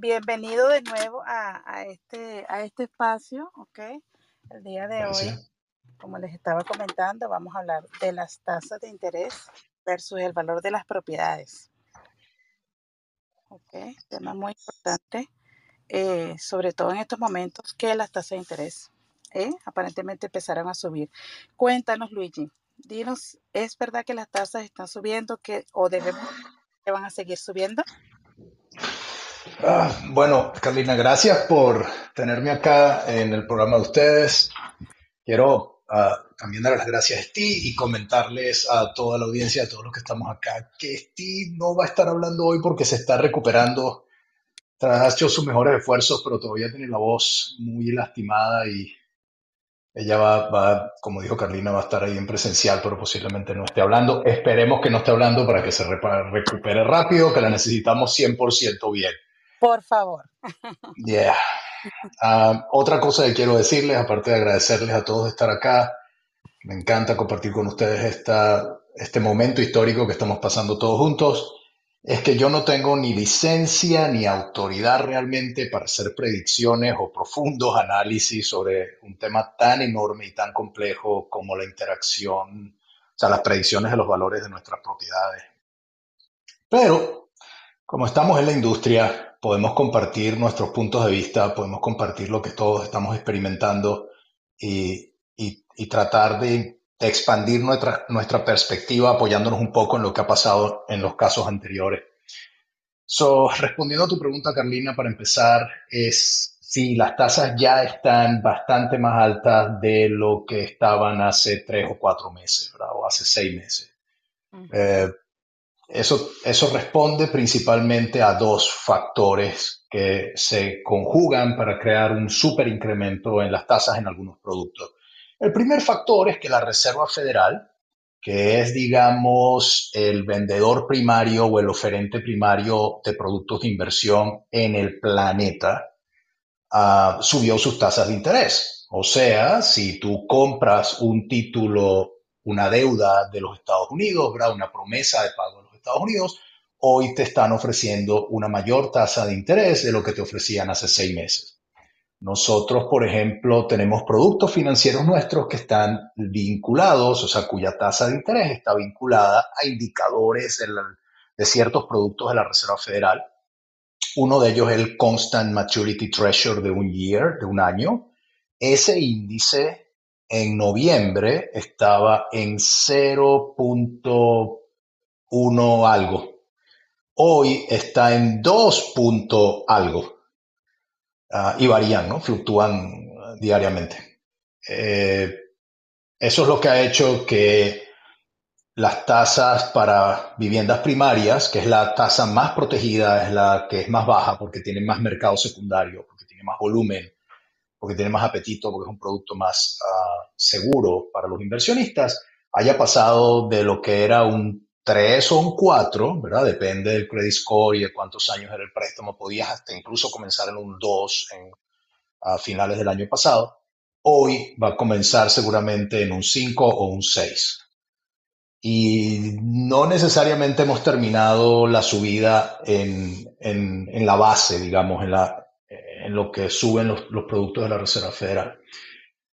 bienvenido de nuevo a, este, a este espacio, ¿ok? El día de hoy, como les estaba comentando, vamos a hablar de las tasas de interés versus el valor de las propiedades. ¿Ok? Tema muy importante, eh, sobre todo en estos momentos que las tasas de interés ¿eh? aparentemente empezaron a subir. Cuéntanos, Luigi, dinos, ¿es verdad que las tasas están subiendo que, o debemos que van a seguir subiendo? Ah, bueno, Carolina, gracias por tenerme acá en el programa de ustedes. Quiero ah, también dar las gracias a Steve y comentarles a toda la audiencia, a todos los que estamos acá, que Steve no va a estar hablando hoy porque se está recuperando ha hecho sus mejores esfuerzos, pero todavía tiene la voz muy lastimada y ella va, va, como dijo Carlina, va a estar ahí en presencial, pero posiblemente no esté hablando. Esperemos que no esté hablando para que se recupere rápido, que la necesitamos 100% bien. Por favor. Yeah. Ah, otra cosa que quiero decirles, aparte de agradecerles a todos de estar acá, me encanta compartir con ustedes esta, este momento histórico que estamos pasando todos juntos es que yo no tengo ni licencia ni autoridad realmente para hacer predicciones o profundos análisis sobre un tema tan enorme y tan complejo como la interacción, o sea, las predicciones de los valores de nuestras propiedades. Pero, como estamos en la industria, podemos compartir nuestros puntos de vista, podemos compartir lo que todos estamos experimentando y, tratar de de expandir nuestra, nuestra perspectiva apoyándonos un poco en lo que ha pasado en los casos anteriores. So, respondiendo a tu pregunta, Carlina, para empezar, es si las tasas ya están bastante más altas de lo que estaban hace tres o cuatro meses, ¿verdad? O hace seis meses. Eh, eso, responde principalmente a dos factores que se conjugan para crear un super incremento en las tasas en algunos productos. El primer factor es que la Reserva Federal, que es, digamos, el vendedor primario o el oferente primario de productos de inversión en el planeta, ah, subió sus tasas de interés. O sea, si tú compras un título, una deuda de los Estados Unidos, una promesa de pago Estados Unidos, hoy te están ofreciendo una mayor tasa de interés de lo que te ofrecían hace seis meses. Nosotros, por ejemplo, tenemos productos financieros nuestros que están vinculados, o sea, cuya tasa de interés está vinculada a indicadores de, ciertos productos de la Reserva Federal. Uno de ellos es el Constant Maturity Treasure de un year, de un año. Ese índice en noviembre estaba en 0.1 algo. Hoy está en 2. algo. Ah, y varían, ¿no? Fluctúan diariamente. Eh, eso es lo que ha hecho que las tasas para viviendas primarias, que es la tasa más protegida, es la que es más baja porque tiene más mercado secundario, porque tiene más volumen, porque tiene más apetito, porque es un producto más ah, seguro para los inversionistas, haya pasado de lo que era un 3 o un 4, ¿verdad? Depende del credit score y de cuántos años era el préstamo. Podías hasta incluso comenzar en un 2 en, a finales del año pasado. Hoy va a comenzar seguramente en un 5 o un 6. Y no necesariamente hemos terminado la subida en, en, en la base, digamos, en, la, en lo que suben los, los productos de la Reserva Federal.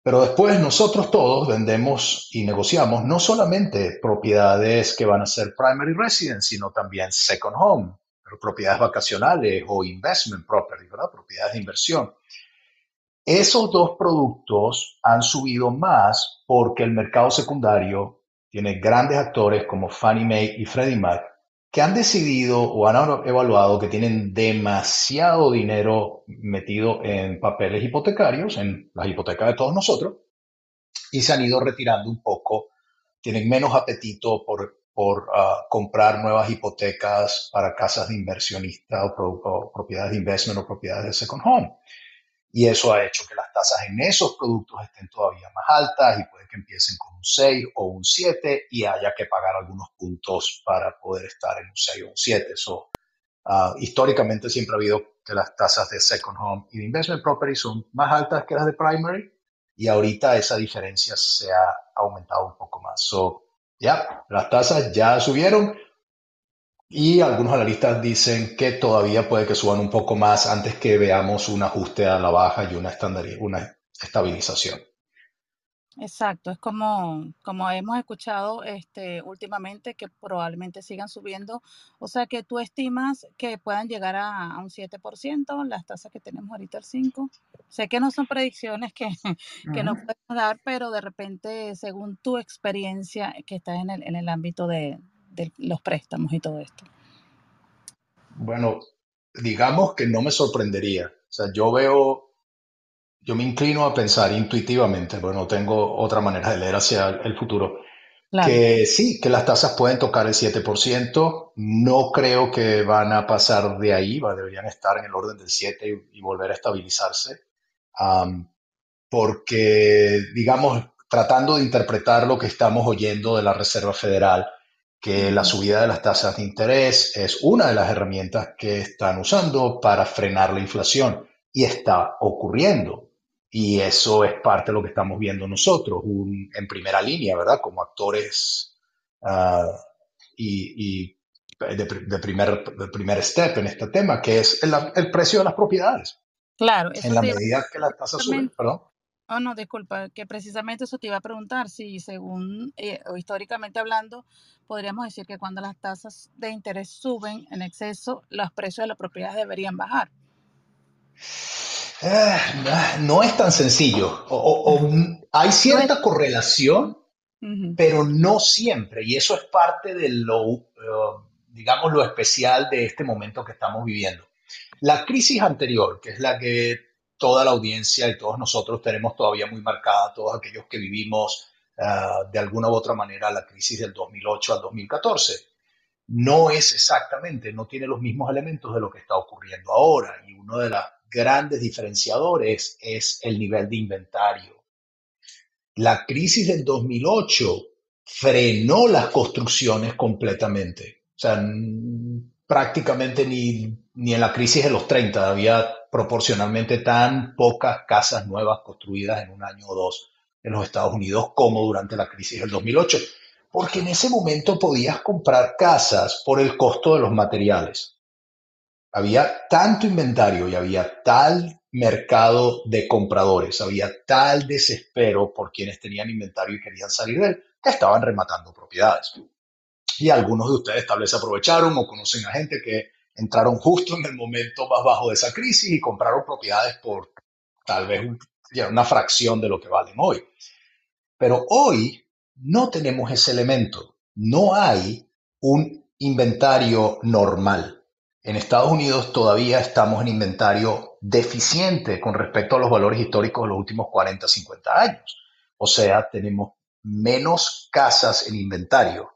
Pero después nosotros todos vendemos y negociamos no solamente propiedades que van a ser primary residence, sino también second home, propiedades vacacionales o investment property. Propiedades de inversión. Esos dos productos han subido más porque el mercado secundario tiene grandes actores como Fannie Mae y Freddie Mac que han decidido o han evaluado que tienen demasiado dinero metido en papeles hipotecarios, en las hipotecas de todos nosotros, y se han ido retirando un poco, tienen menos apetito por, por ah, comprar nuevas hipotecas para casas de inversionista o, propiedades de investment o propiedades de second home. Y eso ha hecho que las tasas en esos productos estén todavía más altas y puede que empiecen con un 6 o un 7 y haya que pagar algunos puntos para poder estar en un 6 o un 7. So, uh, históricamente siempre ha habido que las tasas de second home y investment property son más altas que las de primary y ahorita esa diferencia se ha aumentado un poco más. So, ya, las tasas ya subieron. Y algunos analistas dicen que todavía puede que suban un poco más antes que veamos un ajuste a la baja y una, una estabilización. Exacto, es como, como hemos escuchado este, últimamente que probablemente sigan subiendo. O sea que tú estimas que puedan llegar a, un 7%, las tasas que tenemos ahorita el 5%. Sé que no son predicciones que, que nos pueden dar, pero de repente, según tu experiencia que estás en el, en el ámbito de, de los préstamos y todo esto. Bueno, digamos que no me sorprendería. O sea, yo veo yo me inclino a pensar intuitivamente, porque no tengo otra manera de leer hacia el futuro, que sí, que las tasas pueden tocar el 7%, no creo que van a pasar de ahí, deberían estar en el orden del 7 y, volver a estabilizarse, porque, digamos, tratando de interpretar lo que estamos oyendo de la Reserva Federal, que la subida de las tasas de interés es una de las herramientas que están usando para frenar la inflación y está ocurriendo. Y eso es parte de lo que estamos viendo nosotros, en primera línea, ¿verdad? Como actores ah, y, de, primer, de primer step en este tema, que es el, precio de las propiedades. Claro, en la medida que las tasas suben, perdón. Oh, no, disculpa, que precisamente eso te iba a preguntar, si según eh, o históricamente hablando, podríamos decir que cuando las tasas de interés suben en exceso, los precios de las propiedades deberían bajar. Eh, no es tan sencillo. O, hay cierta correlación, pero no siempre. Y eso es parte de lo, eh, digamos, lo especial de este momento que estamos viviendo. La crisis anterior, que es la que toda la audiencia y todos nosotros tenemos todavía muy marcada, todos aquellos que vivimos eh, de alguna u otra manera la crisis del 2008 al 2014, no es exactamente, no tiene los mismos elementos de lo que está ocurriendo ahora. Y uno de las grandes diferenciadores es el nivel de inventario. La crisis del 2008 frenó las construcciones completamente. O sea, prácticamente ni, ni en la crisis de los 30 había proporcionalmente tan pocas casas nuevas construidas en un año o dos en los Estados Unidos como durante la crisis del 2008, porque en ese momento podías comprar casas por el costo de los materiales. Había tanto inventario y había tal mercado de compradores, había tal desespero por quienes tenían inventario y querían salir de él, que estaban rematando propiedades. Y algunos de ustedes tal vez aprovecharon o conocen a gente que entraron justo en el momento más bajo de esa crisis y compraron propiedades por tal vez una fracción de lo que valen hoy. Pero hoy no tenemos ese elemento. No hay un inventario normal. En Estados Unidos todavía estamos en inventario deficiente con respecto a los valores históricos de los últimos 40, 50 años. O sea, tenemos menos casas en inventario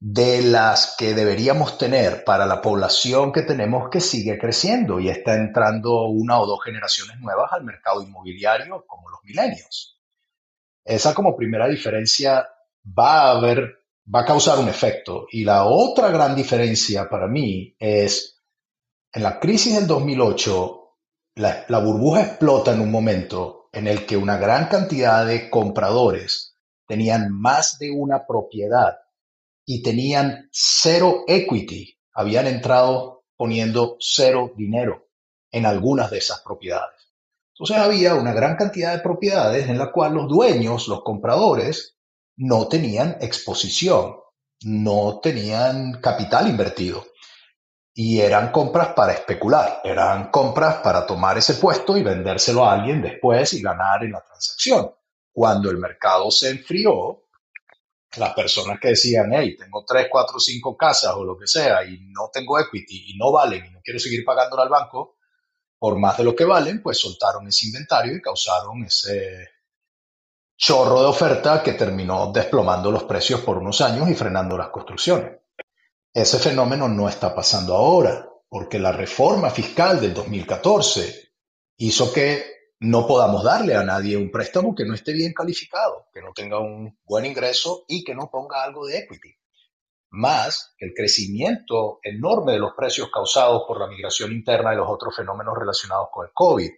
de las que deberíamos tener para la población que tenemos que sigue creciendo y está entrando una o dos generaciones nuevas al mercado inmobiliario como los milenios. Esa como primera diferencia va a haber va a causar un efecto. Y la otra gran diferencia para mí es, en la crisis del 2008, la, la, burbuja explota en un momento en el que una gran cantidad de compradores tenían más de una propiedad y tenían cero equity, habían entrado poniendo cero dinero en algunas de esas propiedades. Entonces había una gran cantidad de propiedades en la cual los dueños, los compradores, no tenían exposición, no tenían capital invertido. Y eran compras para especular, eran compras para tomar ese puesto y vendérselo a alguien después y ganar en la transacción. Cuando el mercado se enfrió, las personas que decían, hey, tengo 3, 4, 5 casas o lo que sea y no tengo equity y no valen y no quiero seguir pagándole al banco por más de lo que valen, pues soltaron ese inventario y causaron ese, chorro de oferta que terminó desplomando los precios por unos años y frenando las construcciones. Ese fenómeno no está pasando ahora, porque la reforma fiscal del 2014 hizo que no podamos darle a nadie un préstamo que no esté bien calificado, que no tenga un buen ingreso y que no ponga algo de equity. Más el crecimiento enorme de los precios causados por la migración interna y los otros fenómenos relacionados con el COVID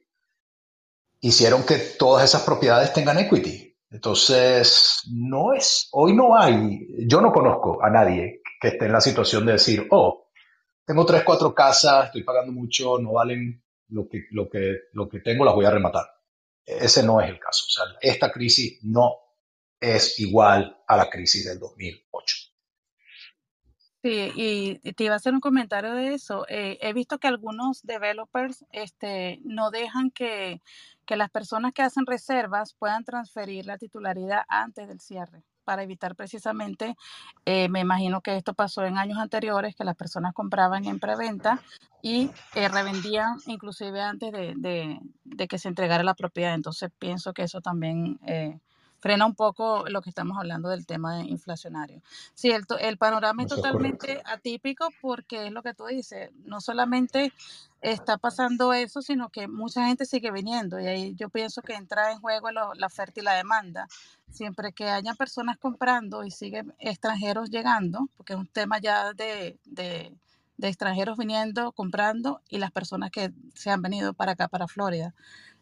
hicieron que todas esas propiedades tengan equity. Entonces, no es, hoy no hay, yo no conozco a nadie que esté en la situación de decir, oh, tengo tres, cuatro casas, estoy pagando mucho, no valen lo que, lo que, lo que tengo, las voy a rematar. Ese no es el caso. O sea, esta crisis no es igual a la crisis del 2008. Sí, y te iba a hacer un comentario de eso. Eh, he visto que algunos developers este, no dejan que, que las personas que hacen reservas puedan transferir la titularidad antes del cierre para evitar precisamente, eh, me imagino que esto pasó en años anteriores, que las personas compraban en preventa y eh, revendían inclusive antes de, que se entregara la propiedad. Entonces pienso que eso también eh, frena un poco lo que estamos hablando del tema inflacionario. Sí, el, el panorama es totalmente atípico porque es lo que tú dices, no solamente está pasando eso, sino que mucha gente sigue viniendo y ahí yo pienso que entra en juego la oferta y la demanda. Siempre que haya personas comprando y siguen extranjeros llegando, porque es un tema ya de, de, de extranjeros viniendo, comprando y las personas que se han venido para acá, para Florida.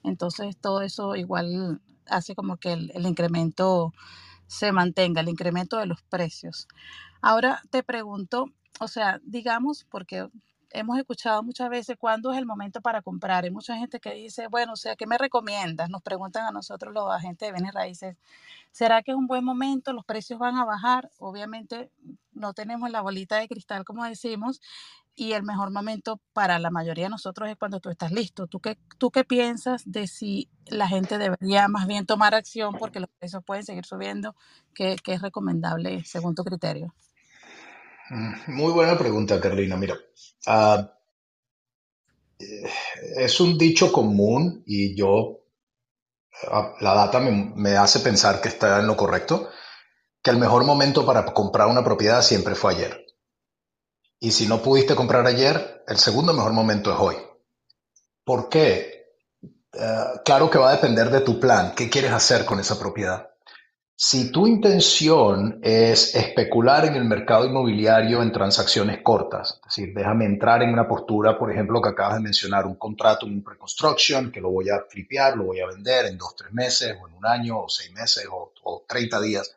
Entonces todo eso igual hace como que el, incremento se mantenga, el incremento de los precios. Ahora te pregunto, o sea, digamos, porque hemos escuchado muchas veces cuándo es el momento para comprar. Hay mucha gente que dice, bueno, o sea, ¿qué me recomiendas? Nos preguntan a nosotros los agentes de bienes raíces, ¿será que es un buen momento? ¿Los precios van a bajar? Obviamente no tenemos la bolita de cristal, como decimos, y el mejor momento para la mayoría de nosotros es cuando tú estás listo. ¿Tú qué, tú qué piensas de si la gente debería más bien tomar acción porque los precios pueden seguir subiendo? ¿Qué, qué es recomendable según tu criterio? Mm, muy buena pregunta, Carolina. Mira, ah, eh, es un dicho común y yo, ah, la data me, me, hace pensar que está en lo correcto, que el mejor momento para comprar una propiedad siempre fue ayer. Y si no pudiste comprar ayer, el segundo mejor momento es hoy. ¿Por qué? Eh, claro que va a depender de tu plan. ¿Qué quieres hacer con esa propiedad? Si tu intención es especular en el mercado inmobiliario en transacciones cortas, es decir, déjame entrar en una postura, por ejemplo, que acabas de mencionar, un contrato, un pre-construction, que lo voy a flipear, lo voy a vender en dos, tres meses, o en un año, o seis meses, o, o 30 días.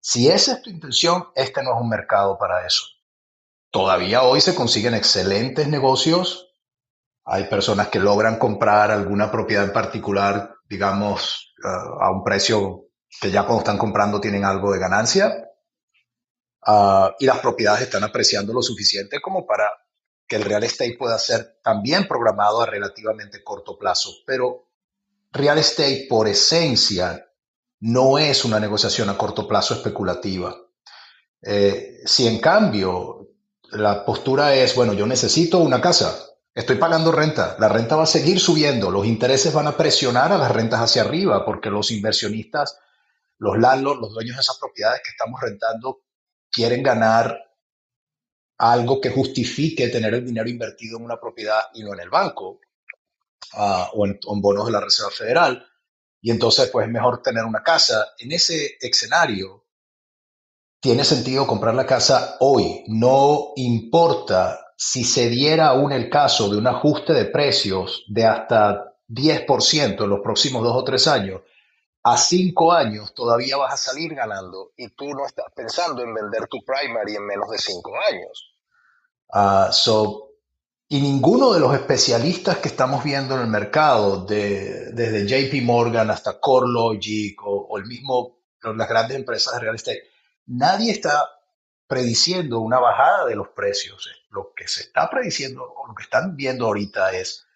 Si esa es tu intención, este no es un mercado para eso. Todavía hoy se consiguen excelentes negocios. Hay personas que logran comprar alguna propiedad en particular, digamos, a un precio que ya cuando están comprando tienen algo de ganancia uh, y las propiedades están apreciando lo suficiente como para que el real estate pueda ser también programado a relativamente corto plazo. Pero real estate por esencia no es una negociación a corto plazo especulativa. Eh, si en cambio la postura es, bueno, yo necesito una casa, estoy pagando renta, la renta va a seguir subiendo, los intereses van a presionar a las rentas hacia arriba porque los inversionistas los landlords, los dueños de esas propiedades que estamos rentando, quieren ganar algo que justifique tener el dinero invertido en una propiedad y no en el banco uh, o, en, en, bonos de la Reserva Federal. Y entonces, pues es mejor tener una casa. En ese escenario, tiene sentido comprar la casa hoy. No importa si se diera aún el caso de un ajuste de precios de hasta 10% en los próximos dos o tres años a cinco años todavía vas a salir ganando y tú no estás pensando en vender tu primary en menos de cinco años. Uh, so, y ninguno de los especialistas que estamos viendo en el mercado, de, desde JP Morgan hasta CoreLogic o, o el mismo, las grandes empresas de real estate, nadie está prediciendo una bajada de los precios. Lo que se está prediciendo, o lo que están viendo ahorita es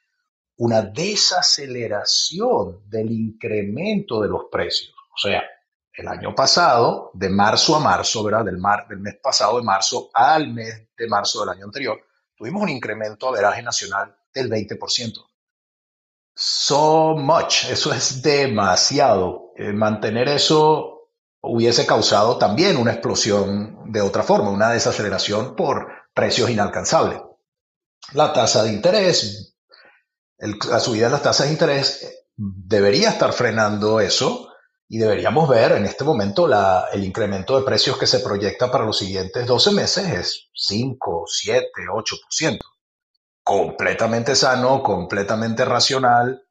una desaceleración del incremento de los precios. O sea, el año pasado, de marzo a marzo, ¿verdad? Del, mes pasado de marzo al mes de marzo del año anterior, tuvimos un incremento a veraje nacional del 20%. So much, eso es demasiado. Eh, mantener eso hubiese causado también una explosión de otra forma, una desaceleración por precios inalcanzables. La tasa de interés la subida de las tasas de interés debería estar frenando eso y deberíamos ver en este momento la, el incremento de precios que se proyecta para los siguientes 12 meses es 5, 7, 8%. Completamente sano, completamente racional.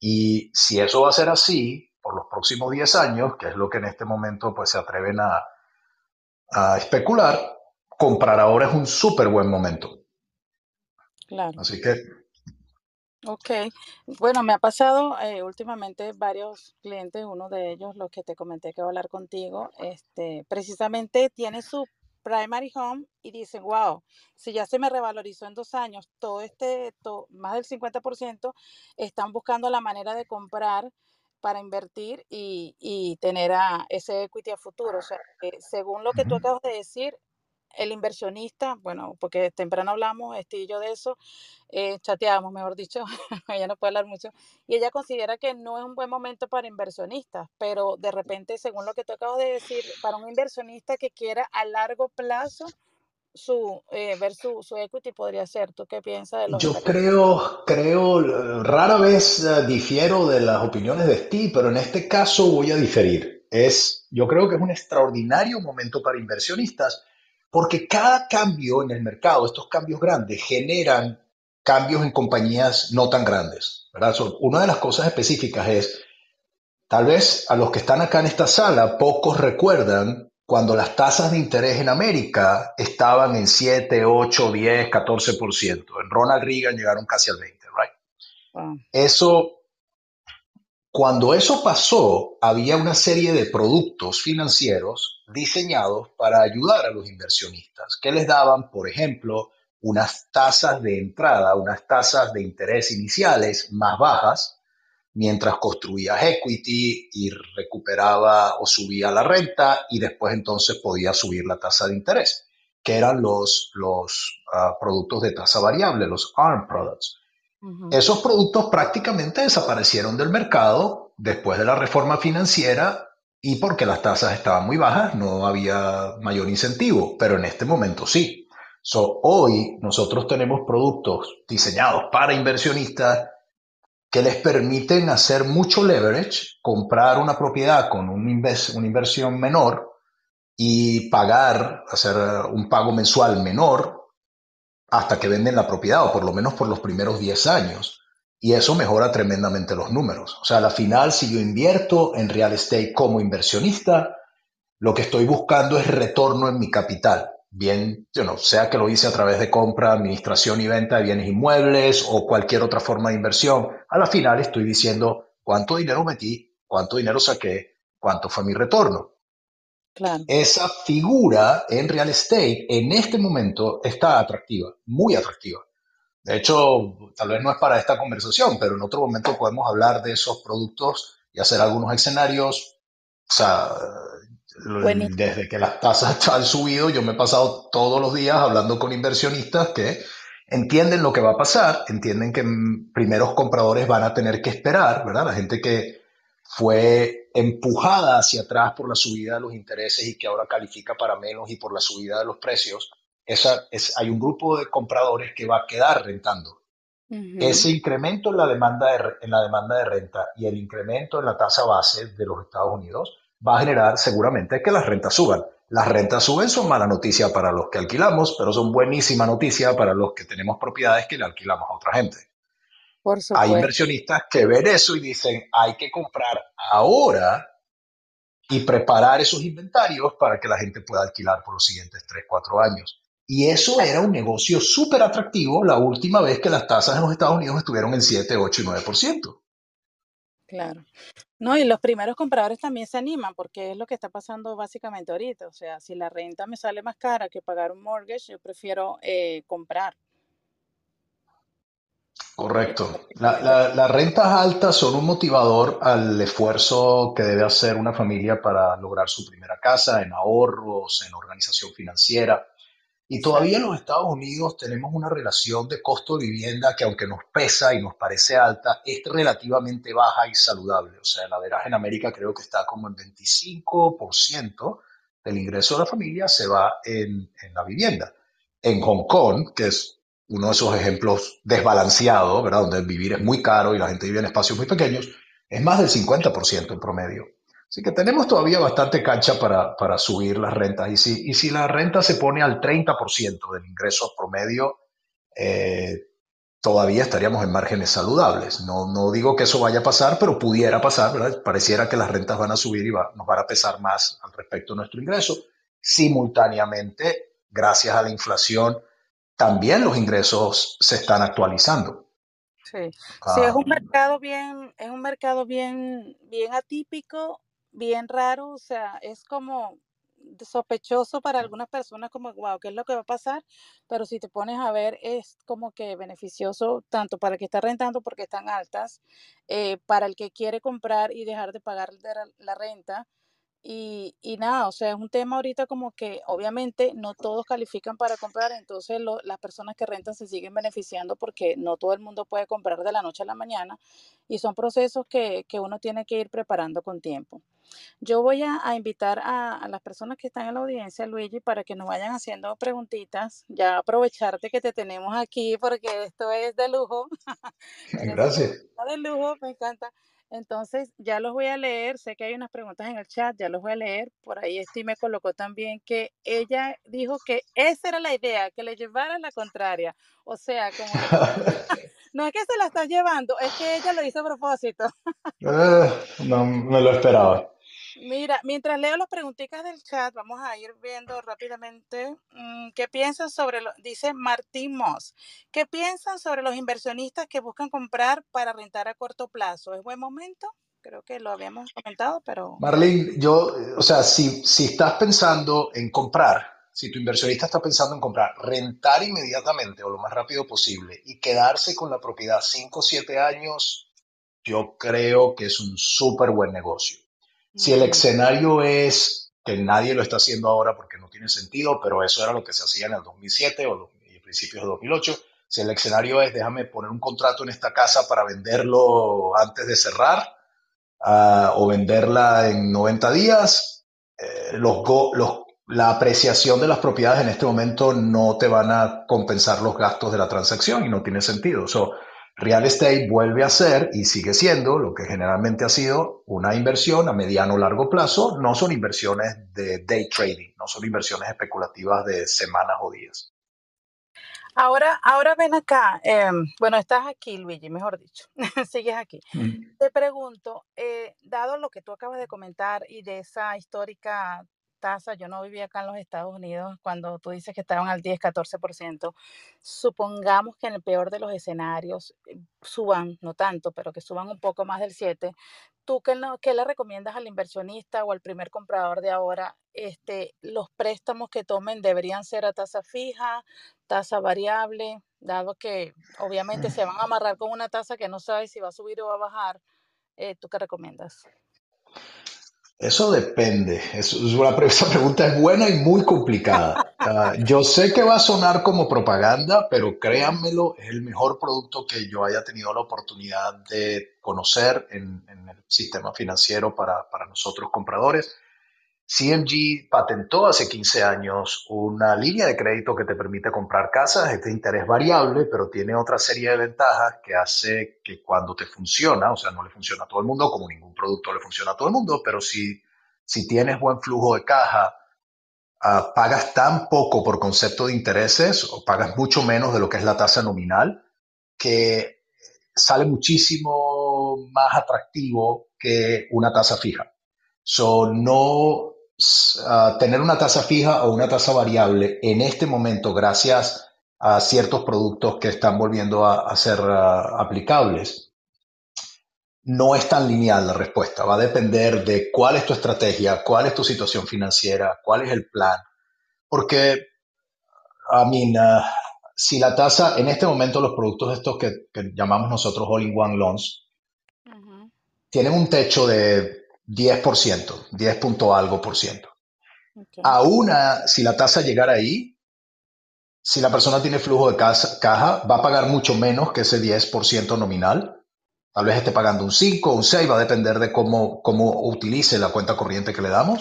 Y si eso va a ser así por los próximos 10 años, que es lo que en este momento pues, se atreven a, a especular, comprar ahora es un súper buen momento. Claro. Así que Ok, bueno, me ha pasado eh, últimamente varios clientes, uno de ellos, los que te comenté que voy a hablar contigo, este, precisamente tiene su primary home y dicen, wow, si ya se me revalorizó en dos años, todo este, más del 50%, están buscando la manera de comprar para invertir y, y tener a ese equity a futuro. O sea, según lo que tú acabas de decir, el inversionista, bueno, porque temprano hablamos, este y yo de eso, eh, chateábamos, mejor dicho, ella no puede hablar mucho, y ella considera que no es un buen momento para inversionistas, pero de repente, según lo que tú acabas de decir, para un inversionista que quiera a largo plazo su, eh, ver su, su, equity podría ser. ¿Tú qué piensas de los Yo creo, creo, rara vez eh, difiero de las opiniones de Steve, pero en este caso voy a diferir. Es, yo creo que es un extraordinario momento para inversionistas porque cada cambio en el mercado, estos cambios grandes, generan cambios en compañías no tan grandes. ¿verdad? una de las cosas específicas es, tal vez a los que están acá en esta sala, pocos recuerdan cuando las tasas de interés en América estaban en 7, 8, 10, 14%. En Ronald Reagan llegaron casi al 20%. Right? Eso cuando eso pasó, había una serie de productos financieros diseñados para ayudar a los inversionistas, que les daban, por ejemplo, unas tasas de entrada, unas tasas de interés iniciales más bajas, mientras construías equity y recuperaba o subía la renta y después entonces podía subir la tasa de interés, que eran los, los ah, productos de tasa variable, los ARM products. Esos productos prácticamente desaparecieron del mercado después de la reforma financiera y porque las tasas estaban muy bajas no había mayor incentivo, pero en este momento sí. So, hoy nosotros tenemos productos diseñados para inversionistas que les permiten hacer mucho leverage, comprar una propiedad con un una inversión menor y pagar, hacer un pago mensual menor hasta que venden la propiedad, o por lo menos por los primeros 10 años. Y eso mejora tremendamente los números. O sea, a la final, si yo invierto en real estate como inversionista, lo que estoy buscando es retorno en mi capital. Bien, yo no, sea que lo hice a través de compra, administración y venta de bienes inmuebles o cualquier otra forma de inversión. A la final estoy diciendo cuánto dinero metí, cuánto dinero saqué, cuánto fue mi retorno. Esa figura en real estate en este momento está atractiva, muy atractiva. De hecho, tal vez no es para esta conversación, pero en otro momento podemos hablar de esos productos y hacer algunos escenarios. O sea, desde que las tasas han subido, yo me he pasado todos los días hablando con inversionistas que entienden lo que va a pasar, entienden que primeros compradores van a tener que esperar, ¿verdad? La gente que fue empujada hacia atrás por la subida de los intereses y que ahora califica para menos y por la subida de los precios, esa, es, hay un grupo de compradores que va a quedar rentando. Ese incremento en la, demanda de, en la demanda de renta y el incremento en la tasa base de los Estados Unidos va a generar seguramente que las rentas suban. Las rentas suben son mala noticia para los que alquilamos, pero son buenísima noticia para los que tenemos propiedades que le alquilamos a otra gente. Hay inversionistas que ven eso y dicen, hay que comprar ahora y preparar esos inventarios para que la gente pueda alquilar por los siguientes 3, 4 años. Y eso era un negocio súper atractivo la última vez que las tasas en los Estados Unidos estuvieron en 7, 8 y 9%. Claro. No, y los primeros compradores también se animan porque es lo que está pasando básicamente ahorita. O sea, si la renta me sale más cara que pagar un mortgage, yo prefiero eh, comprar. Correcto. las rentas altas son un motivador al esfuerzo que debe hacer una familia para lograr su primera casa, en ahorros, en organización financiera. Y todavía en los Estados Unidos tenemos una relación de costo de vivienda que aunque nos pesa y nos parece alta, es relativamente baja y saludable. O sea, la veras en América creo que está como en 25% del ingreso de la familia se va en, en la vivienda. En Hong Kong, que es uno de esos ejemplos desbalanceados, ¿verdad? Donde vivir es muy caro y la gente vive en espacios muy pequeños, es más del 50% en promedio. Así que tenemos todavía bastante cancha para, para subir las rentas. Y si, y si la renta se pone al 30% del ingreso promedio, eh, todavía estaríamos en márgenes saludables. No, no digo que eso vaya a pasar, pero pudiera pasar, ¿verdad? Pareciera que las rentas van a subir y nos van a pesar más al respecto de nuestro ingreso. Simultáneamente, gracias a la inflación, también los ingresos se están actualizando. Sí, sí, es un mercado bien, es un mercado bien, bien atípico, bien raro, o sea, es como sospechoso para algunas personas como, wow, ¿qué es lo que va a pasar? Pero si te pones a ver, es como que beneficioso tanto para el que está rentando porque están altas, eh, para el que quiere comprar y dejar de pagar la renta, y, y, nada, o sea, es un tema ahorita como que obviamente no todos califican para comprar, entonces las personas que rentan se siguen beneficiando porque no todo el mundo puede comprar de la noche a la mañana y son procesos que, que uno tiene que ir preparando con tiempo. Yo voy a, a invitar a, a, las personas que están en la audiencia, Luigi, para que nos vayan haciendo preguntitas. Ya aprovecharte que te tenemos aquí porque esto es de lujo. Gracias. de lujo, me encanta. Entonces, ya los voy a leer, sé que hay unas preguntas en el chat, ya los voy a leer. Por ahí Steve me colocó también que ella dijo que esa era la idea, que le llevara la contraria. O sea, como no es que se la está llevando, es que ella lo hizo a propósito. Eh, no me lo esperaba. Mira, mientras leo las preguntitas del chat, vamos a ir viendo rápidamente mm, qué piensan sobre lo, dice Martín Moss, ¿qué piensan sobre los inversionistas que buscan comprar para rentar a corto plazo? ¿Es buen momento? Creo que lo habíamos comentado, pero... Marlene, yo, o sea, si, si estás pensando en comprar, si tu inversionista está pensando en comprar, rentar inmediatamente o lo más rápido posible y quedarse con la propiedad 5 o 7 años, yo creo que es un súper buen negocio. Si el escenario es que nadie lo está haciendo ahora porque no tiene sentido, pero eso era lo que se hacía en el 2007 o en principios de 2008, si el escenario es déjame poner un contrato en esta casa para venderlo antes de cerrar uh, o venderla en 90 días, eh, los, los, la apreciación de las propiedades en este momento no te van a compensar los gastos de la transacción y no tiene sentido. So, Real estate vuelve a ser y sigue siendo lo que generalmente ha sido una inversión a mediano o largo plazo. No son inversiones de day trading, no son inversiones especulativas de semanas o días. Ahora, ahora ven acá. Eh, bueno, estás aquí, Luigi, mejor dicho. Sigues aquí. Mm. Te pregunto, eh, dado lo que tú acabas de comentar y de esa histórica tasa, yo no vivía acá en los Estados Unidos cuando tú dices que estaban al 10, 14%, supongamos que en el peor de los escenarios eh, suban, no tanto, pero que suban un poco más del 7, ¿tú qué, qué le recomiendas al inversionista o al primer comprador de ahora? Este, ¿Los préstamos que tomen deberían ser a tasa fija, tasa variable, dado que obviamente se van a amarrar con una tasa que no sabes si va a subir o va a bajar? Eh, ¿Tú qué recomiendas? Eso depende. Es una, esa pregunta es buena y muy complicada. Yo sé que va a sonar como propaganda, pero créanmelo, es el mejor producto que yo haya tenido la oportunidad de conocer en, en el sistema financiero para, para nosotros compradores. CMG patentó hace 15 años una línea de crédito que te permite comprar casas, este interés variable, pero tiene otra serie de ventajas que hace que cuando te funciona, o sea, no le funciona a todo el mundo, como ningún producto le funciona a todo el mundo, pero si, si tienes buen flujo de caja, uh, pagas tan poco por concepto de intereses o pagas mucho menos de lo que es la tasa nominal, que sale muchísimo más atractivo que una tasa fija. So, no tener una tasa fija o una tasa variable en este momento, gracias a ciertos productos que están volviendo a, ser aplicables, no es tan lineal la respuesta. Va a depender de cuál es tu estrategia, cuál es tu situación financiera, cuál es el plan. Porque, I mean, si la tasa, en este momento los productos estos que, llamamos nosotros all-in-one loans, tienen un techo de 10%, 10 punto algo por ciento. Okay. Aún si la tasa llegara ahí, si la persona tiene flujo de caja, va a pagar mucho menos que ese 10% nominal. Tal vez esté pagando un 5 o un 6, va a depender de cómo, cómo utilice la cuenta corriente que le damos.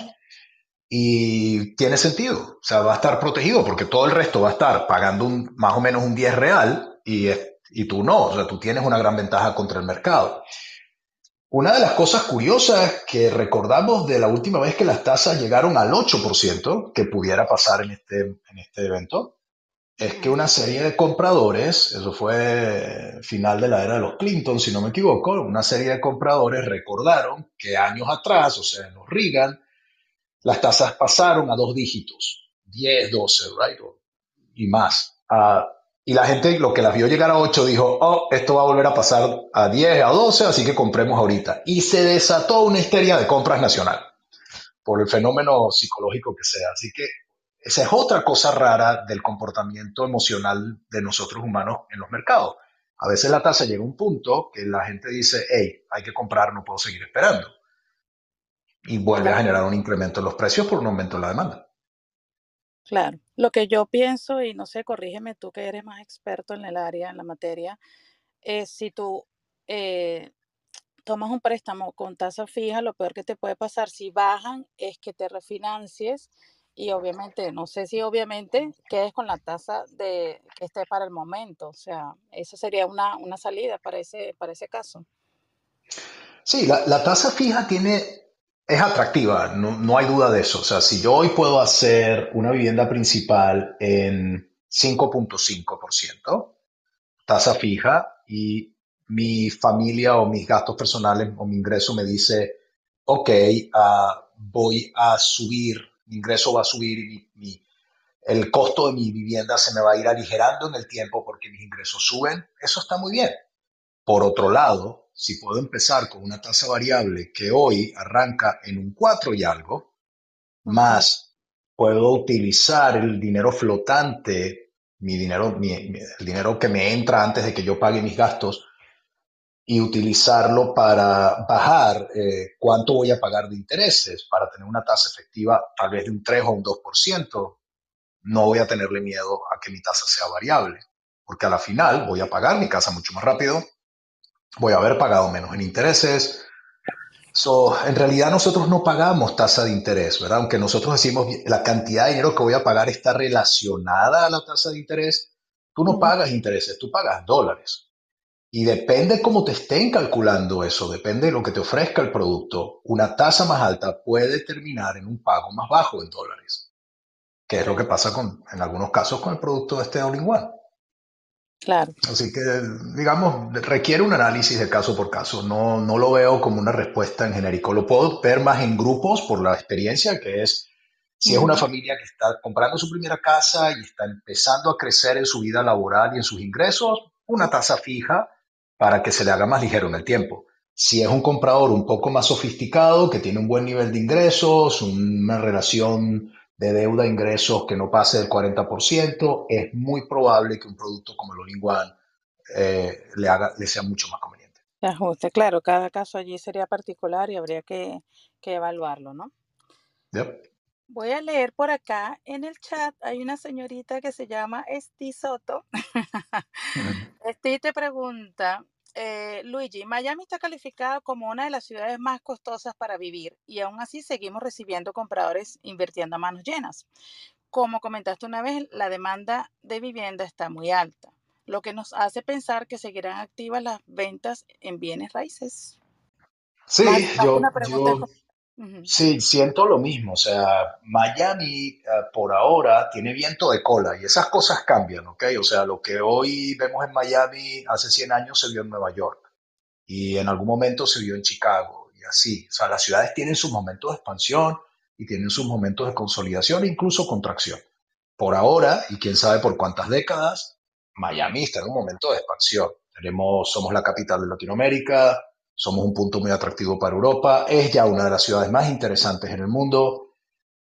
Y tiene sentido, o sea, va a estar protegido porque todo el resto va a estar pagando un, más o menos un 10 real y, y tú no, o sea, tú tienes una gran ventaja contra el mercado. Una de las cosas curiosas que recordamos de la última vez que las tasas llegaron al 8%, que pudiera pasar en este, en este evento, es que una serie de compradores, eso fue final de la era de los Clinton, si no me equivoco, una serie de compradores recordaron que años atrás, o sea, en los Reagan, las tasas pasaron a dos dígitos, 10, 12, right? y más. Uh, y la gente, lo que las vio llegar a 8, dijo, oh, esto va a volver a pasar a 10, a 12, así que compremos ahorita. Y se desató una histeria de compras nacional por el fenómeno psicológico que sea. Así que esa es otra cosa rara del comportamiento emocional de nosotros humanos en los mercados. A veces la tasa llega a un punto que la gente dice, hey, hay que comprar, no puedo seguir esperando. Y vuelve a generar un incremento en los precios por un aumento en la demanda. Claro, lo que yo pienso, y no sé, corrígeme tú que eres más experto en el área, en la materia, es si tú eh, tomas un préstamo con tasa fija, lo peor que te puede pasar si bajan es que te refinancies y obviamente, no sé si obviamente quedes con la tasa de que esté para el momento, o sea, eso sería una, una salida para ese, para ese caso. Sí, la, la tasa fija tiene es atractiva, no, hay duda de eso. O sea, si yo hoy puedo hacer una vivienda principal en 5.5%, tasa fija, y mi familia o mis gastos personales o mi ingreso me dice, ok, ah, voy a subir, mi ingreso va a subir y el costo de mi vivienda se me va a ir aligerando en el tiempo porque mis ingresos suben, eso está muy bien. Por otro lado, si puedo empezar con una tasa variable que hoy arranca en un 4 y algo, más puedo utilizar el dinero flotante, mi dinero, el dinero que me entra antes de que yo pague mis gastos, y utilizarlo para bajar eh, cuánto voy a pagar de intereses, para tener una tasa efectiva tal vez de un 3 o un 2%, no voy a tenerle miedo a que mi tasa sea variable, porque a la final voy a pagar mi casa mucho más rápido, voy a haber pagado menos en intereses. So, en realidad nosotros no pagamos tasa de interés, ¿verdad? Aunque nosotros decimos la cantidad de dinero que voy a pagar está relacionada a la tasa de interés, tú no pagas intereses, tú pagas dólares. Y depende cómo te estén calculando eso, depende de lo que te ofrezca el producto, una tasa más alta puede terminar en un pago más bajo en dólares, que es lo que pasa con, en algunos casos con el producto de este All-in-One. Claro. Así que, digamos, requiere un análisis de caso por caso. No, no lo veo como una respuesta en genérico. Lo puedo ver más en grupos por la experiencia, que es si es una familia que está comprando su primera casa y está empezando a crecer en su vida laboral y en sus ingresos, una tasa fija para que se le haga más ligero en el tiempo. Si es un comprador un poco más sofisticado, que tiene un buen nivel de ingresos, una relación de deuda a ingresos que no pase del 40%, es muy probable que un producto como el all eh, le, haga, le sea mucho más conveniente. ajuste, claro, cada caso allí sería particular y habría que, evaluarlo, ¿no? Voy a leer por acá en el chat, hay una señorita que se llama Esti Soto. Esti te pregunta, eh, Luigi, Miami está calificado como una de las ciudades más costosas para vivir y aún así seguimos recibiendo compradores invirtiendo a manos llenas. Como comentaste una vez, la demanda de vivienda está muy alta, lo que nos hace pensar que seguirán activas las ventas en bienes raíces. Sí, yo, sí, siento lo mismo. O sea, Miami eh, por ahora tiene viento de cola y esas cosas cambian, ¿ok? O sea, lo que hoy vemos en Miami hace 100 años se vio en Nueva York y en algún momento se vio en Chicago y así. O sea, las ciudades tienen sus momentos de expansión y tienen sus momentos de consolidación e incluso contracción. Por ahora, y quién sabe por cuántas décadas, Miami está en un momento de expansión. Tenemos, somos la capital de Latinoamérica, somos un punto muy atractivo para Europa, es ya una de las ciudades más interesantes en el mundo,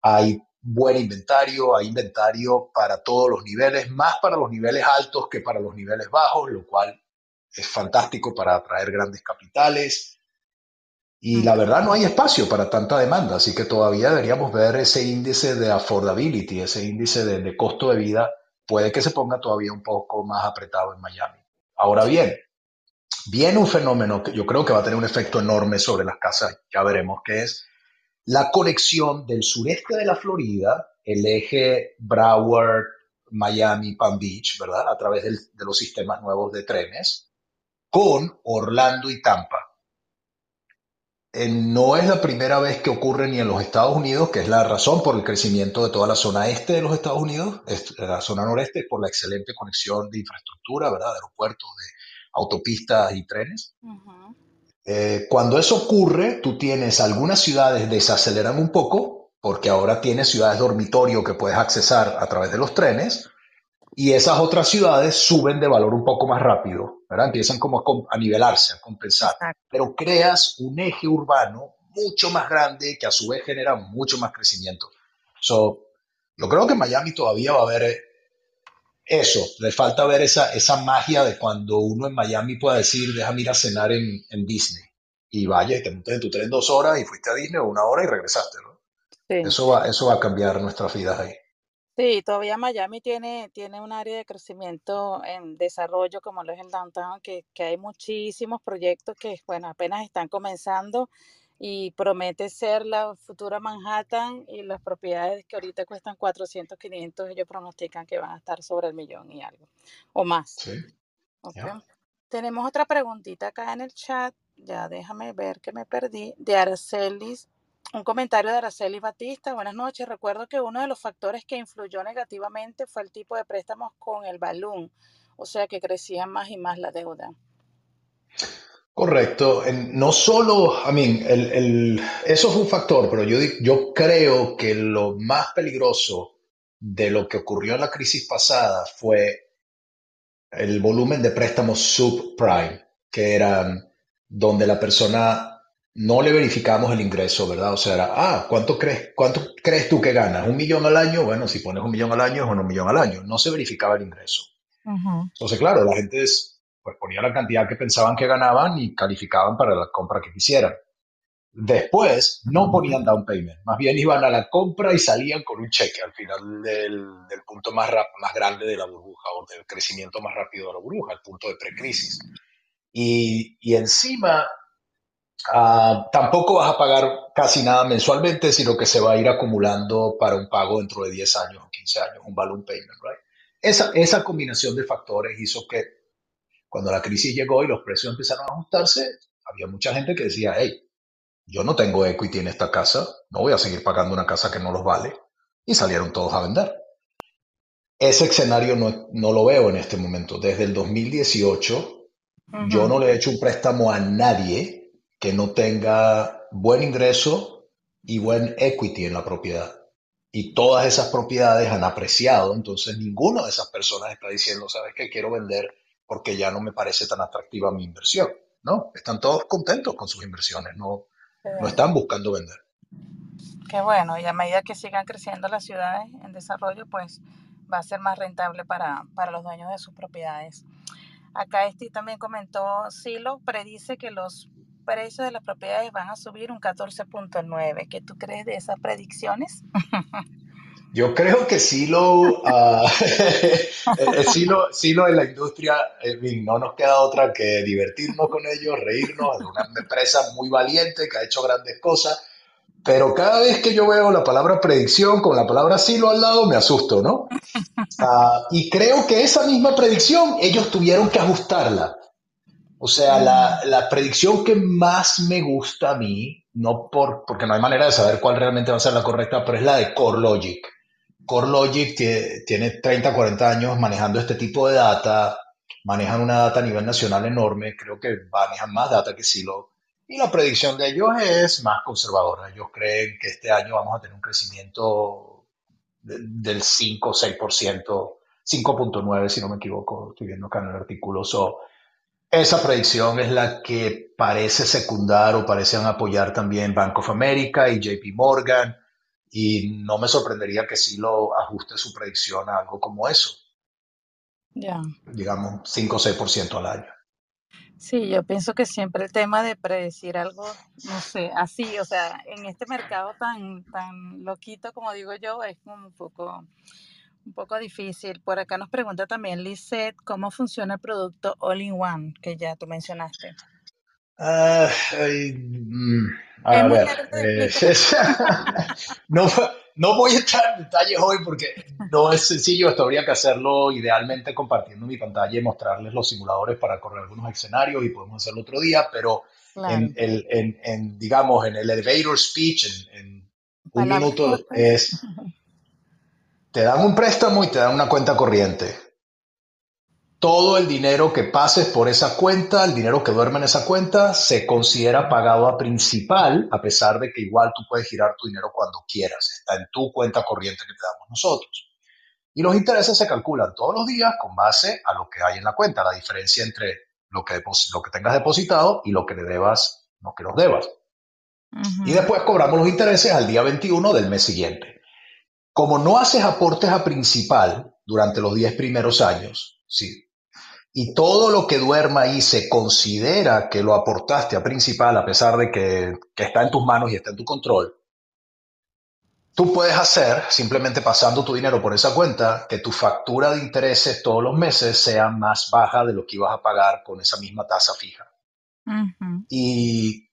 hay buen inventario, hay inventario para todos los niveles, más para los niveles altos que para los niveles bajos, lo cual es fantástico para atraer grandes capitales. Y la verdad no hay espacio para tanta demanda, así que todavía deberíamos ver ese índice de affordability, ese índice de, de costo de vida, puede que se ponga todavía un poco más apretado en Miami. Ahora bien, viene un fenómeno que yo creo que va a tener un efecto enorme sobre las casas, ya veremos, que es la conexión del sureste de la Florida, el eje Broward, Miami, Palm Beach, ¿verdad? A través de los sistemas nuevos de trenes, con Orlando y Tampa. Eh, no es la primera vez que ocurre ni en los Estados Unidos, que es la razón por el crecimiento de toda la zona este de los Estados Unidos, la zona noreste, por la excelente conexión de infraestructura, ¿verdad? De aeropuertos, de autopistas y trenes. Eh, cuando eso ocurre, tú tienes algunas ciudades desaceleran un poco porque ahora tiene ciudades dormitorio que puedes accesar a través de los trenes y esas otras ciudades suben de valor un poco más rápido, ¿verdad? Empiezan como a, nivelarse, a compensar, pero creas un eje urbano mucho más grande que a su vez genera mucho más crecimiento. So, yo creo que en Miami todavía va a haber eh, eso, le falta ver esa, esa magia de cuando uno en Miami pueda decir, déjame ir a cenar en, en Disney y vaya y te montes en tu tren dos horas y fuiste a Disney una hora y regresaste, ¿no? Eso, va, eso va a cambiar nuestras vidas ahí. Sí, todavía Miami tiene, tiene un área de crecimiento en desarrollo como lo es el downtown, que, que hay muchísimos proyectos que, bueno, apenas están comenzando y promete ser la futura Manhattan y las propiedades que ahorita cuestan 400, 500, ellos pronostican que van a estar sobre el millón y algo o más. Sí. Tenemos otra preguntita acá en el chat, ya déjame ver que me perdí, de Aracelis un comentario de Araceli Batista. Buenas noches. Recuerdo que uno de los factores que influyó negativamente fue el tipo de préstamos con el balón, o sea que crecía más y más la deuda. Correcto. no solo, I mean, el, eso es un factor, pero yo, yo creo que lo más peligroso de lo que ocurrió en la crisis pasada fue el volumen de préstamos subprime, que eran donde la persona no le verificamos el ingreso, ¿verdad? O sea, era, ah, ¿cuánto crees, ¿cuánto crees tú que ganas? ¿Un millón al año? Bueno, si pones un millón al año, es un millón al año. No se verificaba el ingreso. Entonces, claro, la gente pues, ponía la cantidad que pensaban que ganaban y calificaban para la compra que quisieran. Después, no ponían down payment, más bien iban a la compra y salían con un cheque al final del, punto más, más grande de la burbuja o del crecimiento más rápido de la burbuja, el punto de precrisis. Y, y encima Ah, tampoco vas a pagar casi nada mensualmente, sino que se va a ir acumulando para un pago dentro de 10 años o 15 años, un balloon payment, right? Esa, esa combinación de factores hizo que cuando la crisis llegó y los precios empezaron a ajustarse, había mucha gente que decía, hey, yo no tengo equity en esta casa, no voy a seguir pagando una casa que no los vale. Y salieron todos a vender. Ese escenario no, no lo veo en este momento. Desde el 2018, yo no le he hecho un préstamo a nadie que no tenga buen ingreso y buen equity en la propiedad. Y todas esas propiedades han apreciado, entonces ninguna de esas personas está diciendo, sabes que quiero vender porque ya no me parece tan atractiva mi inversión. No, están todos contentos con sus inversiones, no, no están buscando vender. Qué bueno, y a medida que sigan creciendo las ciudades en desarrollo, pues va a ser más rentable para, para los dueños de sus propiedades. Acá este también comentó, Silo predice que los precios de las propiedades van a subir un 14.9. ¿Qué tú crees de esas predicciones? Yo creo que sí lo, uh, sí lo, sí lo de la industria, no nos queda otra que divertirnos con ellos, reírnos, es una empresa muy valiente que ha hecho grandes cosas, pero cada vez que yo veo la palabra predicción con la palabra silo al lado me asusto, ¿no? Uh, y creo que esa misma predicción ellos tuvieron que ajustarla. O sea, la, predicción que más me gusta a mí, no por, porque no hay manera de saber cuál realmente va a ser la correcta, pero es la de CoreLogic. CoreLogic tiene, tiene 30, 40 años manejando este tipo de data, manejan una data a nivel nacional enorme, creo que manejan más data que Silo. Y la predicción de ellos es más conservadora. Ellos creen que este año vamos a tener un crecimiento del 5, 6%, 5.9 si no me equivoco, estoy viendo acá en el artículo. So, esa predicción es la que parece secundar o parecen apoyar también Bank of America y JP Morgan, y no me sorprendería que sí lo ajuste su predicción a algo como eso. Ya. Digamos, 5 o 6% al año. Sí, yo pienso que siempre el tema de predecir algo, no sé, así, o sea, en este mercado tan, tan loquito como digo yo, es como un poco un poco difícil. Por acá nos pregunta también Lisette cómo funciona el producto All in One que ya tú mencionaste. Mm, a ver, eh, no, no voy a entrar en detalles hoy porque no es sencillo, esto habría que hacerlo idealmente compartiendo mi pantalla y mostrarles los simuladores para correr algunos escenarios y podemos hacerlo otro día, pero en, en, en, digamos, en el elevator speech, en, un minuto, es te dan un préstamo y te dan una cuenta corriente. Todo el dinero que pases por esa cuenta, el dinero que duerme en esa cuenta, se considera pagado a principal, a pesar de que igual tú puedes girar tu dinero cuando quieras. Está en tu cuenta corriente que te damos nosotros. Y los intereses se calculan todos los días con base a lo que hay en la cuenta, la diferencia entre lo que, lo que tengas depositado y lo que le debas, lo que nos debas. Y después cobramos los intereses al día 21 del mes siguiente. Como no haces aportes a principal durante los 10 primeros años, sí, y todo lo que duerma ahí se considera que lo aportaste a principal a pesar de que, está en tus manos y está en tu control, tú puedes hacer, simplemente pasando tu dinero por esa cuenta, que tu factura de intereses todos los meses sea más baja de lo que ibas a pagar con esa misma tasa fija. Y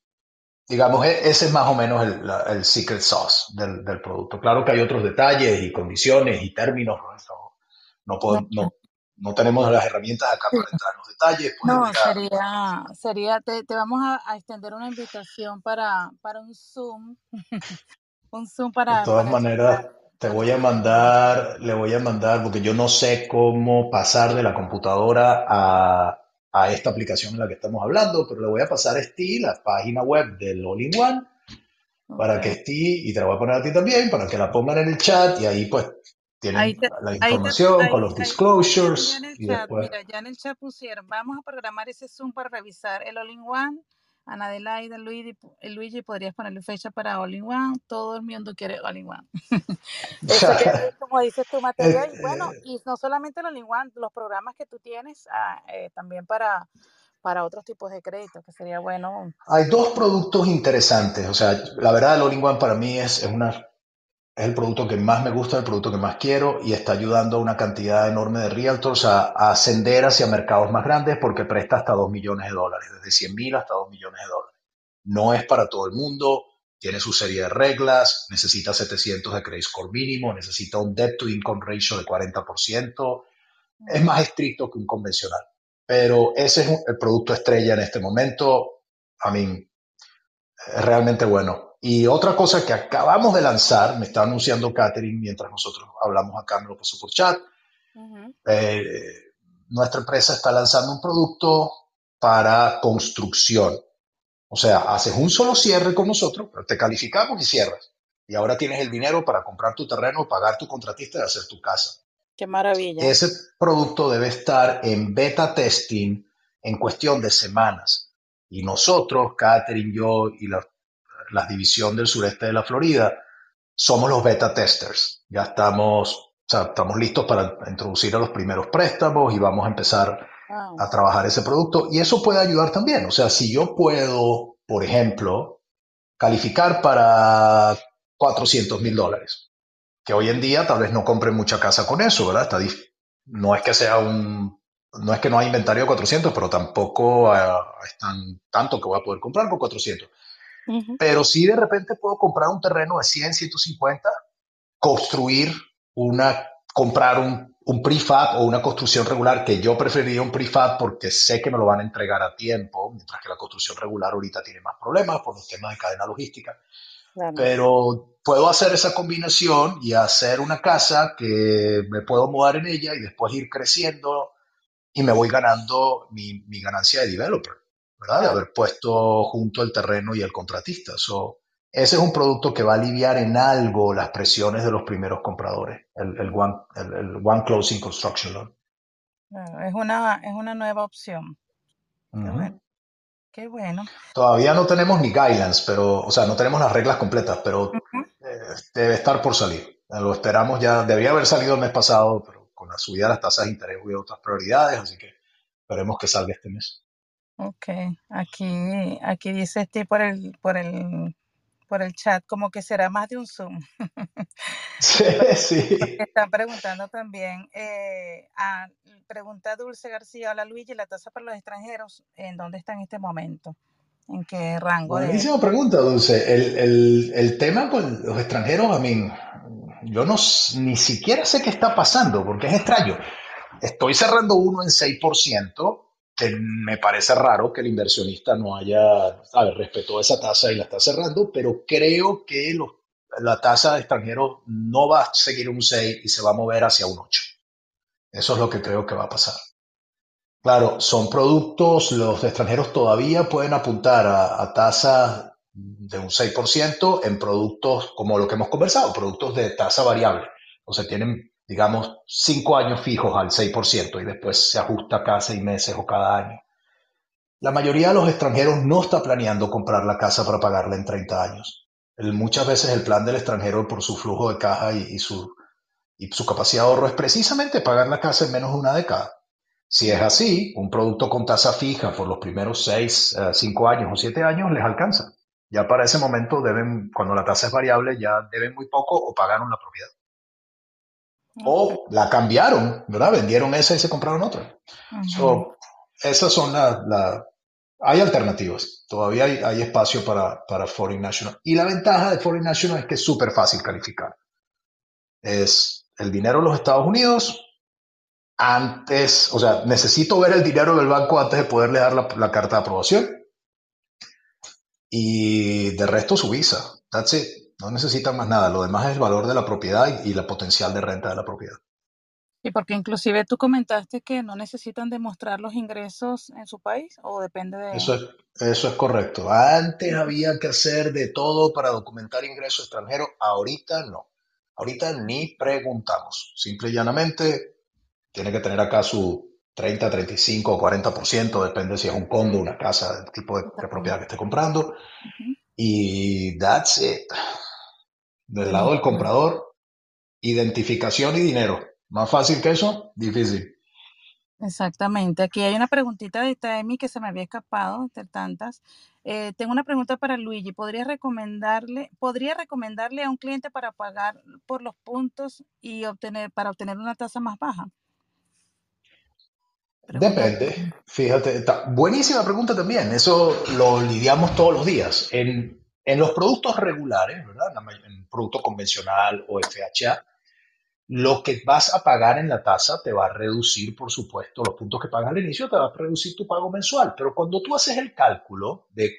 digamos, e, ese es más o menos el, secret sauce del, producto. Claro que hay otros detalles y condiciones y términos. No, no, no tenemos las herramientas acá para entrar en los detalles. No, sería, sería te, vamos a, extender una invitación para, para un Zoom. un Zoom para... De todas maneras, te voy a mandar, le voy a mandar, porque yo no sé cómo pasar de la computadora a, a esta aplicación en la que estamos hablando, pero le voy a pasar a Steve la página web del All-in-One para que Steve, y te la voy a poner a ti también, para que la pongan en el chat y ahí pues tienen la información con los disclosures. y después... Mira, ya en el chat pusieron, vamos a programar ese Zoom para revisar el All-in-One. Ana Adelaide, Luigi, Luigi, podrías ponerle fecha para All-in-One. Todo el mundo quiere All-in-One. como dices tu materia. Y bueno, eh, y no solamente el All-in-One, los programas que tú tienes ah, eh, también para, para otros tipos de créditos, que sería bueno. Hay dos productos interesantes. O sea, la verdad, el All-in-One para mí es, es una es el producto que más me gusta, el producto que más quiero y está ayudando a una cantidad enorme de realtors a, ascender hacia mercados más grandes porque presta hasta 2 millones de dólares, desde 100 mil hasta 2 millones de dólares. No es para todo el mundo, tiene su serie de reglas, necesita 700 de credit score mínimo, necesita un debt to income ratio de 40%, es más estricto que un convencional. Pero ese es el producto estrella en este momento. A mí, es realmente bueno. Y otra cosa que acabamos de lanzar, me está anunciando Catherine mientras nosotros hablamos acá, me lo pasó por chat. Eh, nuestra empresa está lanzando un producto para construcción. O sea, haces un solo cierre con nosotros, pero te calificamos y cierras. Y ahora tienes el dinero para comprar tu terreno, pagar tu contratista y hacer tu casa. Qué maravilla. Ese producto debe estar en beta testing en cuestión de semanas. Y nosotros, Catherine, yo y la la división del sureste de la Florida, somos los beta testers. Ya estamos, estamos listos para introducir a los primeros préstamos y vamos a empezar a trabajar ese producto. Y eso puede ayudar también. O sea, si yo puedo, por ejemplo, calificar para 400 mil dólares, que hoy en día tal vez no compre mucha casa con eso, ¿verdad? Está no es que sea un, no es que no hay inventario de 400, pero tampoco uh, es tan, tanto que voy a poder comprar por 400. Pero si de repente puedo comprar un terreno de 100, 150, construir una, comprar un, un prefab o una construcción regular, que yo preferiría un prefab porque sé que me lo van a entregar a tiempo, mientras que la construcción regular ahorita tiene más problemas por los temas de cadena logística. Pero puedo hacer esa combinación y hacer una casa que me puedo mudar en ella y después ir creciendo y me voy ganando mi, mi ganancia de developer. ¿Verdad? De haber puesto junto el terreno y el contratista. ese es un producto que va a aliviar en algo las presiones de los primeros compradores, el, el, one, el, one, Closing Construction Loan. es, una, es una nueva opción. Qué, bueno. Todavía no tenemos ni guidelines, pero, o sea, no tenemos las reglas completas, pero eh, debe estar por salir. Lo esperamos ya, debería haber salido el mes pasado, pero con la subida de las tasas de interés hubo otras prioridades, así que esperemos que salga este mes. Ok, aquí, aquí dice este por el, por el, por el chat, como que será más de un Zoom. Sí, sí. están preguntando también, eh, a, pregunta Dulce García, hola Luigi, la tasa para los extranjeros, ¿en dónde está en este momento? ¿En qué rango? Buenísima pregunta, Dulce. El, el, el, tema con los extranjeros, a mí, yo no, ni siquiera sé qué está pasando, porque es extraño. Estoy cerrando uno en 6%, me parece raro que el inversionista no haya, ¿sabes? Respetó esa tasa y la está cerrando, pero creo que la tasa de extranjeros no va a seguir un 6 y se va a mover hacia un 8. Eso es lo que creo que va a pasar. Claro, son productos, los extranjeros todavía pueden apuntar a, a tasas de un 6% en productos como lo que hemos conversado, productos de tasa variable. O sea, tienen, digamos, cinco años fijos al 6% y después se ajusta cada seis meses o cada año. La mayoría de los extranjeros no está planeando comprar la casa para pagarla en 30 años. muchas veces el plan del extranjero por su flujo de caja y, su, y su capacidad de ahorro es precisamente pagar la casa en menos de una década. Si es así, un producto con tasa fija por los primeros 6, 5 eh, años o 7 años les alcanza. Ya para ese momento deben, cuando la tasa es variable, ya deben muy poco o pagaron la propiedad. O la cambiaron, ¿verdad? Vendieron esa y se compraron otra. esas son las... hay alternativas. Todavía hay, hay espacio para, para, Foreign National. Y la ventaja de Foreign National es que es súper fácil calificar. Es el dinero en los Estados Unidos, antes, o sea, necesito ver el dinero del banco antes de poderle dar la, carta de aprobación. Y de resto su visa. That's it. No necesitan más nada. Lo demás es el valor de la propiedad y, la potencial de renta de la propiedad. Y porque inclusive tú comentaste que no necesitan demostrar los ingresos en su país o depende de... Eso es, eso es correcto. Antes había que hacer de todo para documentar ingresos extranjeros. Ahorita no. Ahorita ni preguntamos. Simple y llanamente tiene que tener acá su 30, 35 o 40%, depende si es un condo, una casa, el tipo de, propiedad que esté comprando. Y that's it. Del lado del comprador, identificación y dinero. Más fácil que eso, difícil. Exactamente. Aquí hay una preguntita de Taemi que se me había escapado entre tantas. Eh, tengo una pregunta para Luigi. ¿Podría recomendarle, ¿Podría recomendarle a un cliente para pagar por los puntos y obtener, para obtener una tasa más baja? Depende, fíjate, buenísima pregunta también, eso lo lidiamos todos los días. En, los productos regulares, ¿verdad? En producto convencional o FHA, lo que vas a pagar en la tasa te va a reducir, por supuesto, los puntos que pagas al inicio, te va a reducir tu pago mensual. Pero cuando tú haces el cálculo de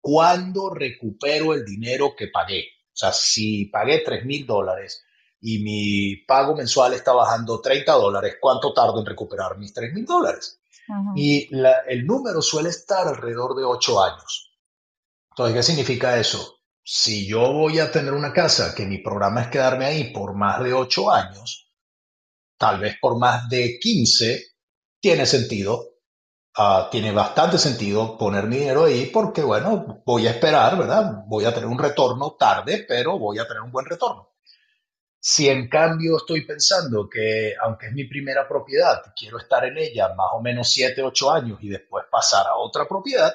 cuándo recupero el dinero que pagué, o sea, si pagué 3 mil dólares y mi pago mensual está bajando 30 dólares, ¿cuánto tardo en recuperar mis 3 mil dólares? Y el número suele estar alrededor de 8 años. Entonces, ¿qué significa eso? Si yo voy a tener una casa que mi programa es quedarme ahí por más de 8 años, tal vez por más de 15, tiene sentido Uh, tiene bastante sentido poner mi dinero ahí porque, bueno, voy a esperar, ¿verdad? Voy a tener un retorno tarde, pero voy a tener un buen retorno. Si en cambio estoy pensando que, aunque es mi primera propiedad, quiero estar en ella más o menos 7, 8 años y después pasar a otra propiedad,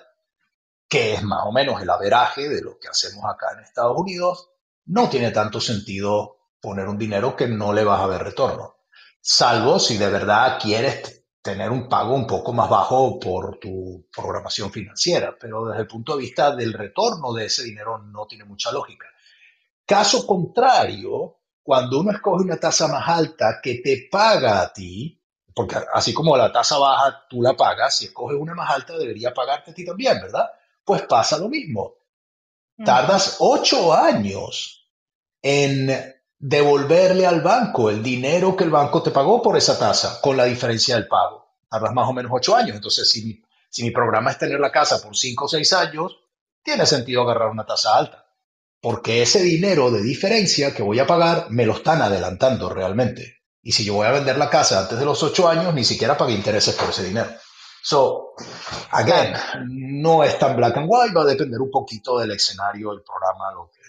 que es más o menos el averaje de lo que hacemos acá en Estados Unidos, no tiene tanto sentido poner un dinero que no le vas a ver retorno. Salvo si de verdad quieres tener un pago un poco más bajo por tu programación financiera, pero desde el punto de vista del retorno de ese dinero no tiene mucha lógica. Caso contrario, cuando uno escoge una tasa más alta que te paga a ti, porque así como la tasa baja tú la pagas, si escoges una más alta debería pagarte a ti también, ¿verdad? Pues pasa lo mismo. Tardas ocho años en devolverle al banco el dinero que el banco te pagó por esa tasa, con la diferencia del pago. Tardas más o menos ocho años. Entonces, si mi, si mi programa es tener la casa por cinco o seis años, tiene sentido agarrar una tasa alta porque ese dinero de diferencia que voy a pagar me lo están adelantando realmente. Y si yo voy a vender la casa antes de los ocho años, ni siquiera pagué intereses por ese dinero. So, again, no es tan black and white, va a depender un poquito del escenario, del programa, lo que,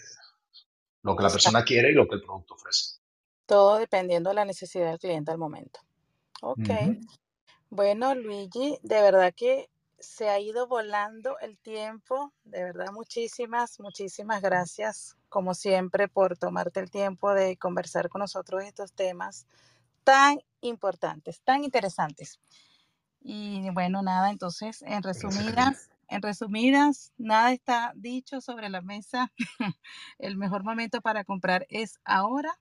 lo que la persona quiere y lo que el producto ofrece. Todo dependiendo de la necesidad del cliente al momento. Ok. Bueno, Luigi, de verdad que se ha ido volando el tiempo. De verdad, muchísimas, muchísimas gracias, como siempre, por tomarte el tiempo de conversar con nosotros estos temas tan importantes, tan interesantes. Y bueno, nada, entonces, en resumidas, en resumidas, nada está dicho sobre la mesa. el mejor momento para comprar es ahora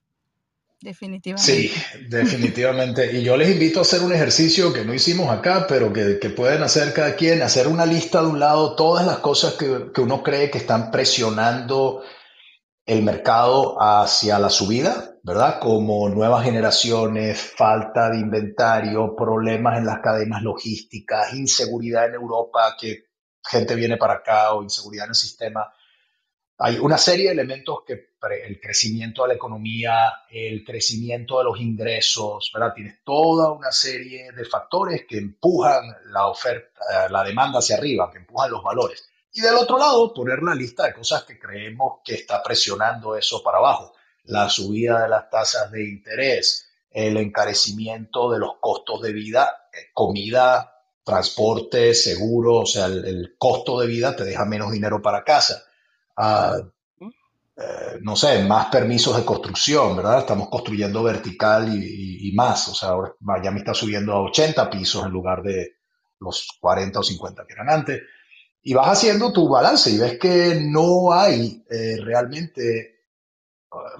Definitivamente. Sí, definitivamente. Y yo les invito a hacer un ejercicio que no hicimos acá, pero que, pueden hacer cada quien, hacer una lista de un lado, todas las cosas que, que uno cree que están presionando el mercado hacia la subida ¿verdad? Como nuevas generaciones, falta de inventario, problemas en las cadenas logísticas, inseguridad en Europa, que gente viene para acá o inseguridad en el sistema. Hay una serie de elementos que el crecimiento de la economía, el crecimiento de los ingresos, ¿verdad? Tienes toda una serie de factores que empujan la oferta, la demanda hacia arriba, que empujan los valores. Y del otro lado, poner la lista de cosas que creemos que está presionando eso para abajo. La subida de las tasas de interés, el encarecimiento de los costos de vida, eh, comida, transporte, seguro, o sea, el, costo de vida te deja menos dinero para casa. Ah, eh, no sé, más permisos de construcción, ¿verdad? Estamos construyendo vertical y, más. O sea, ahora Miami está subiendo a 80 pisos en lugar de los 40 o 50 que eran antes y vas haciendo tu balance y ves que no hay eh, realmente uh,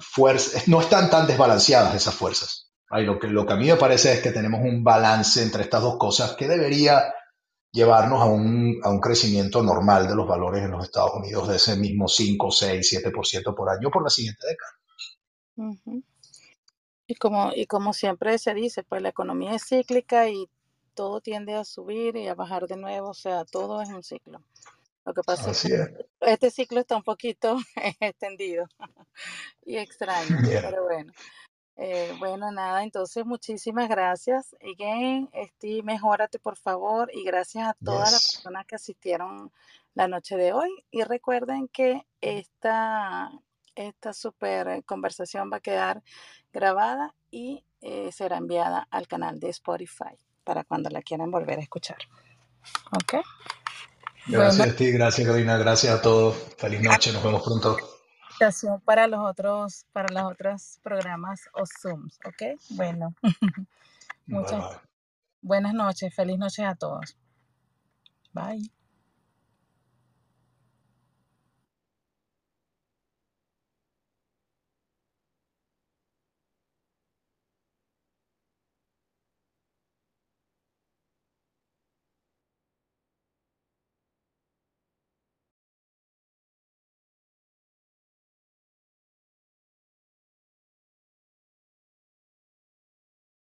fuerzas, no están tan desbalanceadas esas fuerzas. lo, que, lo que a mí me parece es que tenemos un balance entre estas dos cosas que debería llevarnos a un, a un crecimiento normal de los valores en los Estados Unidos de ese mismo 5, 6, 7% por año por la siguiente década. Y como, y como siempre se dice, pues la economía es cíclica y todo tiende a subir y a bajar de nuevo, o sea, todo es un ciclo. Lo que pasa es que este ciclo está un poquito extendido y extraño, pero bueno. Eh, bueno, nada, entonces muchísimas gracias. Again, este, mejórate por favor y gracias a todas las personas que asistieron la noche de hoy. Y recuerden que esta, esta super conversación va a quedar grabada y eh, será enviada al canal de Spotify para cuando la quieran volver a escuchar. ¿Ok? Gracias a ti, gracias Karina, gracias a todos. Feliz noche, nos vemos pronto. Para los otros, para los otros programas o Zooms, ¿ok? Bueno. Muchas buenas noches, feliz noche a todos. Bye.